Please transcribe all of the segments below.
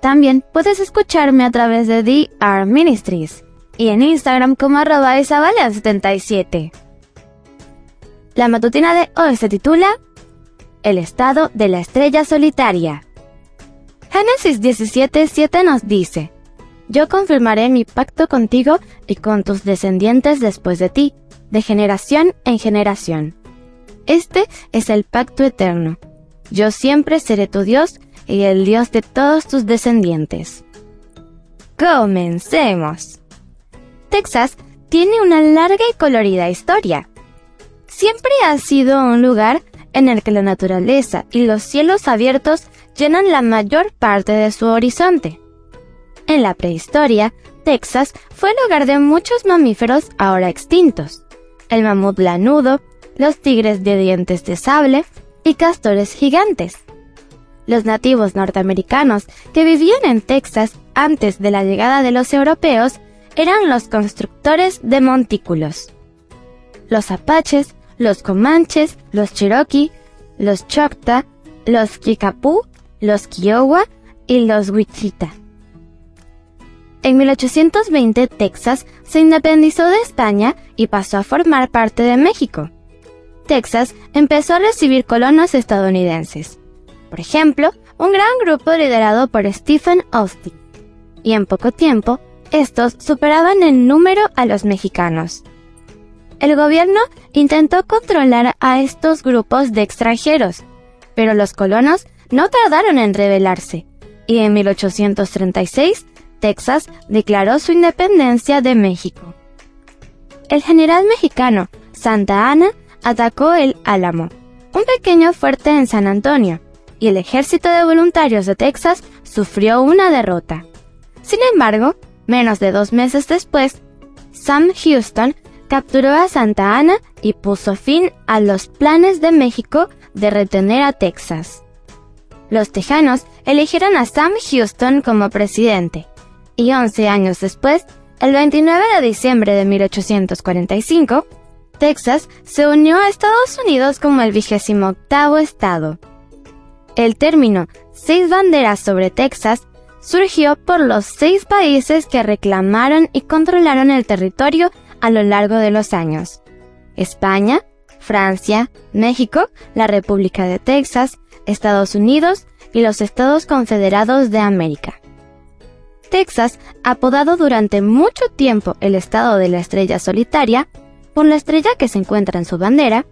También puedes escucharme a través de DR Ministries y en Instagram como arroba isabalean77. La matutina de hoy se titula El estado de la estrella solitaria. Génesis 17:7 nos dice, Yo confirmaré mi pacto contigo y con tus descendientes después de ti, de generación en generación. Este es el pacto eterno. Yo siempre seré tu Dios y el Dios de todos tus descendientes. Comencemos. Texas tiene una larga y colorida historia. Siempre ha sido un lugar en el que la naturaleza y los cielos abiertos llenan la mayor parte de su horizonte. En la prehistoria, Texas fue el hogar de muchos mamíferos ahora extintos. El mamut lanudo, los tigres de dientes de sable y castores gigantes. Los nativos norteamericanos que vivían en Texas antes de la llegada de los europeos eran los constructores de montículos. Los apaches, los comanches, los cherokee, los choctaw, los kickapoo, los kiowa y los wichita. En 1820 Texas se independizó de España y pasó a formar parte de México. Texas empezó a recibir colonos estadounidenses por ejemplo, un gran grupo liderado por Stephen Austin. Y en poco tiempo, estos superaban en número a los mexicanos. El gobierno intentó controlar a estos grupos de extranjeros, pero los colonos no tardaron en rebelarse, y en 1836 Texas declaró su independencia de México. El general mexicano Santa Ana atacó el Álamo, un pequeño fuerte en San Antonio, y el ejército de voluntarios de Texas sufrió una derrota. Sin embargo, menos de dos meses después, Sam Houston capturó a Santa Ana y puso fin a los planes de México de retener a Texas. Los tejanos eligieron a Sam Houston como presidente, y 11 años después, el 29 de diciembre de 1845, Texas se unió a Estados Unidos como el vigésimo octavo estado. El término seis banderas sobre Texas surgió por los seis países que reclamaron y controlaron el territorio a lo largo de los años. España, Francia, México, la República de Texas, Estados Unidos y los Estados Confederados de América. Texas, apodado durante mucho tiempo el estado de la estrella solitaria, por la estrella que se encuentra en su bandera,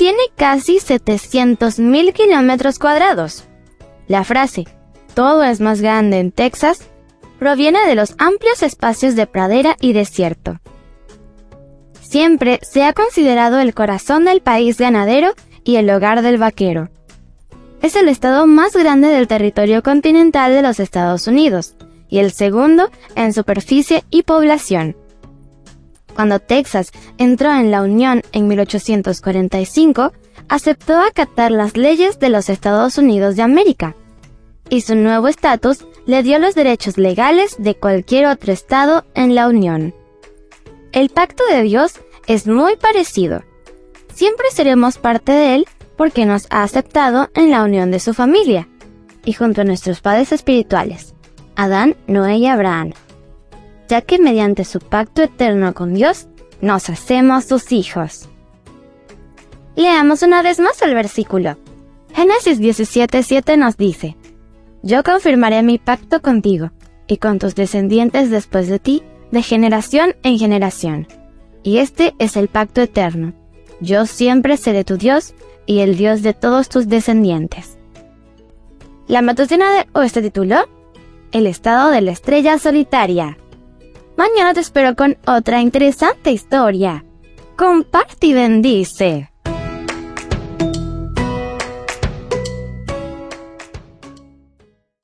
tiene casi 700.000 kilómetros cuadrados. La frase, todo es más grande en Texas, proviene de los amplios espacios de pradera y desierto. Siempre se ha considerado el corazón del país ganadero y el hogar del vaquero. Es el estado más grande del territorio continental de los Estados Unidos y el segundo en superficie y población. Cuando Texas entró en la Unión en 1845, aceptó acatar las leyes de los Estados Unidos de América, y su nuevo estatus le dio los derechos legales de cualquier otro estado en la Unión. El pacto de Dios es muy parecido. Siempre seremos parte de él porque nos ha aceptado en la unión de su familia, y junto a nuestros padres espirituales, Adán, Noé y Abraham ya que mediante su pacto eterno con Dios nos hacemos sus hijos. Leamos una vez más el versículo. Génesis 17:7 nos dice, Yo confirmaré mi pacto contigo y con tus descendientes después de ti, de generación en generación. Y este es el pacto eterno. Yo siempre seré tu Dios y el Dios de todos tus descendientes. La matutina de hoy se tituló El estado de la estrella solitaria. Mañana te espero con otra interesante historia. Comparte y bendice.